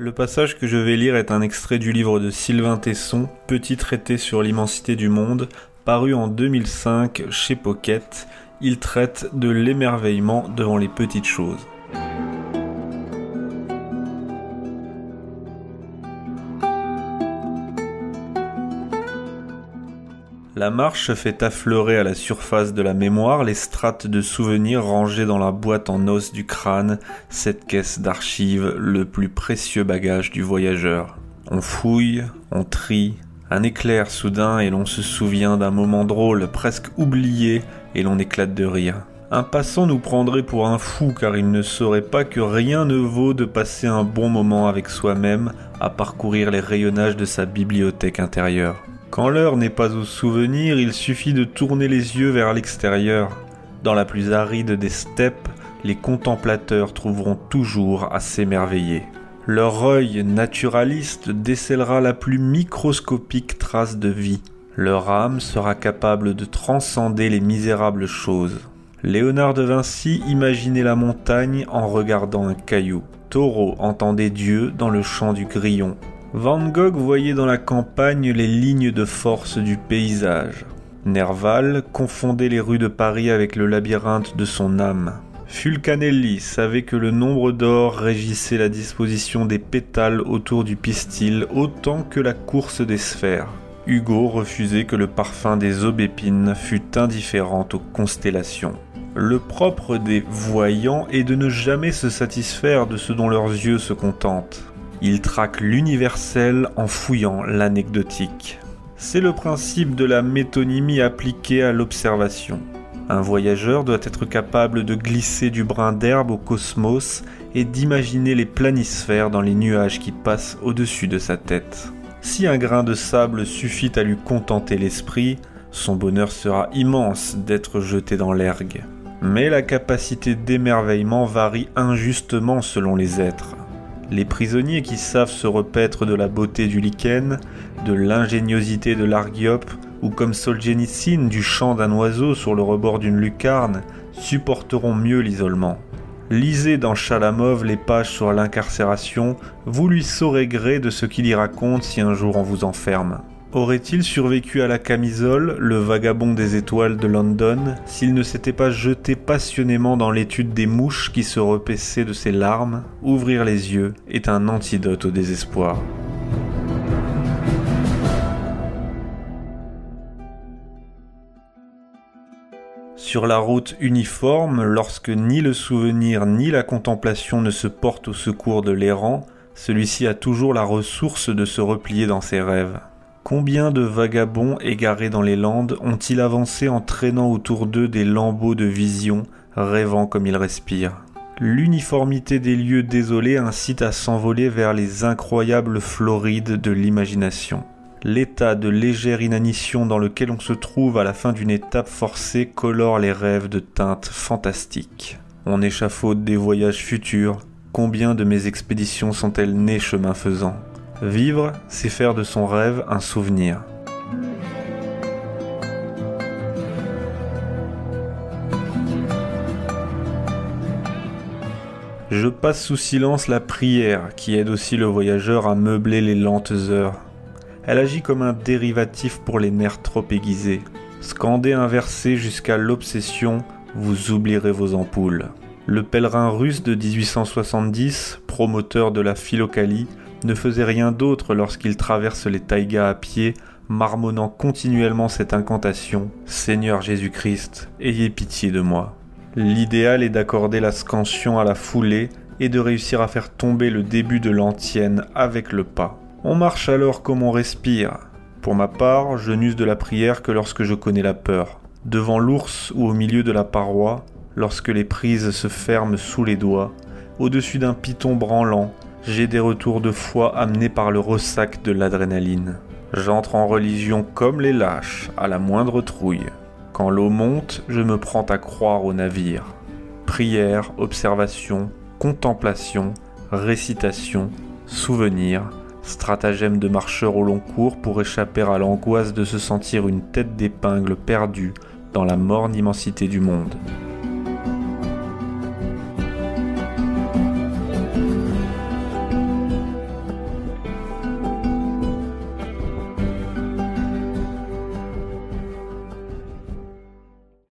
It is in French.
Le passage que je vais lire est un extrait du livre de Sylvain Tesson, Petit traité sur l'immensité du monde, paru en 2005 chez Pocket. Il traite de l'émerveillement devant les petites choses. La marche fait affleurer à la surface de la mémoire les strates de souvenirs rangés dans la boîte en os du crâne, cette caisse d'archives, le plus précieux bagage du voyageur. On fouille, on trie, un éclair soudain et l'on se souvient d'un moment drôle, presque oublié, et l'on éclate de rire. Un passant nous prendrait pour un fou car il ne saurait pas que rien ne vaut de passer un bon moment avec soi-même à parcourir les rayonnages de sa bibliothèque intérieure. Quand l'heure n'est pas au souvenir, il suffit de tourner les yeux vers l'extérieur. Dans la plus aride des steppes, les contemplateurs trouveront toujours à s'émerveiller. Leur œil naturaliste décèlera la plus microscopique trace de vie. Leur âme sera capable de transcender les misérables choses. Léonard de Vinci imaginait la montagne en regardant un caillou. Taureau entendait Dieu dans le chant du grillon. Van Gogh voyait dans la campagne les lignes de force du paysage. Nerval confondait les rues de Paris avec le labyrinthe de son âme. Fulcanelli savait que le nombre d'or régissait la disposition des pétales autour du pistil autant que la course des sphères. Hugo refusait que le parfum des aubépines fût indifférent aux constellations. Le propre des voyants est de ne jamais se satisfaire de ce dont leurs yeux se contentent. Il traque l'universel en fouillant l'anecdotique. C'est le principe de la métonymie appliquée à l'observation. Un voyageur doit être capable de glisser du brin d'herbe au cosmos et d'imaginer les planisphères dans les nuages qui passent au-dessus de sa tête. Si un grain de sable suffit à lui contenter l'esprit, son bonheur sera immense d'être jeté dans l'ergue. Mais la capacité d'émerveillement varie injustement selon les êtres. Les prisonniers qui savent se repaître de la beauté du lichen, de l'ingéniosité de l'argiope, ou comme Solzhenitsyn du chant d'un oiseau sur le rebord d'une lucarne, supporteront mieux l'isolement. Lisez dans Chalamov les pages sur l'incarcération, vous lui saurez gré de ce qu'il y raconte si un jour on vous enferme. Aurait-il survécu à la camisole, le vagabond des étoiles de London, s'il ne s'était pas jeté passionnément dans l'étude des mouches qui se repaissaient de ses larmes? Ouvrir les yeux est un antidote au désespoir. Sur la route uniforme, lorsque ni le souvenir ni la contemplation ne se portent au secours de l'errant, celui-ci a toujours la ressource de se replier dans ses rêves. Combien de vagabonds égarés dans les landes ont-ils avancé en traînant autour d'eux des lambeaux de vision, rêvant comme ils respirent? L'uniformité des lieux désolés incite à s'envoler vers les incroyables florides de l'imagination. L'état de légère inanition dans lequel on se trouve à la fin d'une étape forcée colore les rêves de teintes fantastiques. On échafaude des voyages futurs. Combien de mes expéditions sont-elles nées chemin faisant? Vivre, c'est faire de son rêve un souvenir. Je passe sous silence la prière qui aide aussi le voyageur à meubler les lentes heures. Elle agit comme un dérivatif pour les nerfs trop aiguisés. Scandez un verset jusqu'à l'obsession, vous oublierez vos ampoules. Le pèlerin russe de 1870, promoteur de la philocalie, ne faisait rien d'autre lorsqu'il traverse les taïgas à pied, marmonnant continuellement cette incantation Seigneur Jésus-Christ, ayez pitié de moi. L'idéal est d'accorder la scansion à la foulée et de réussir à faire tomber le début de l'antienne avec le pas. On marche alors comme on respire. Pour ma part, je n'use de la prière que lorsque je connais la peur. Devant l'ours ou au milieu de la paroi, lorsque les prises se ferment sous les doigts, au-dessus d'un piton branlant, j'ai des retours de foi amenés par le ressac de l'adrénaline. J'entre en religion comme les lâches, à la moindre trouille. Quand l'eau monte, je me prends à croire au navire. Prière, observation, contemplation, récitation, souvenir, stratagème de marcheur au long cours pour échapper à l'angoisse de se sentir une tête d'épingle perdue dans la morne immensité du monde.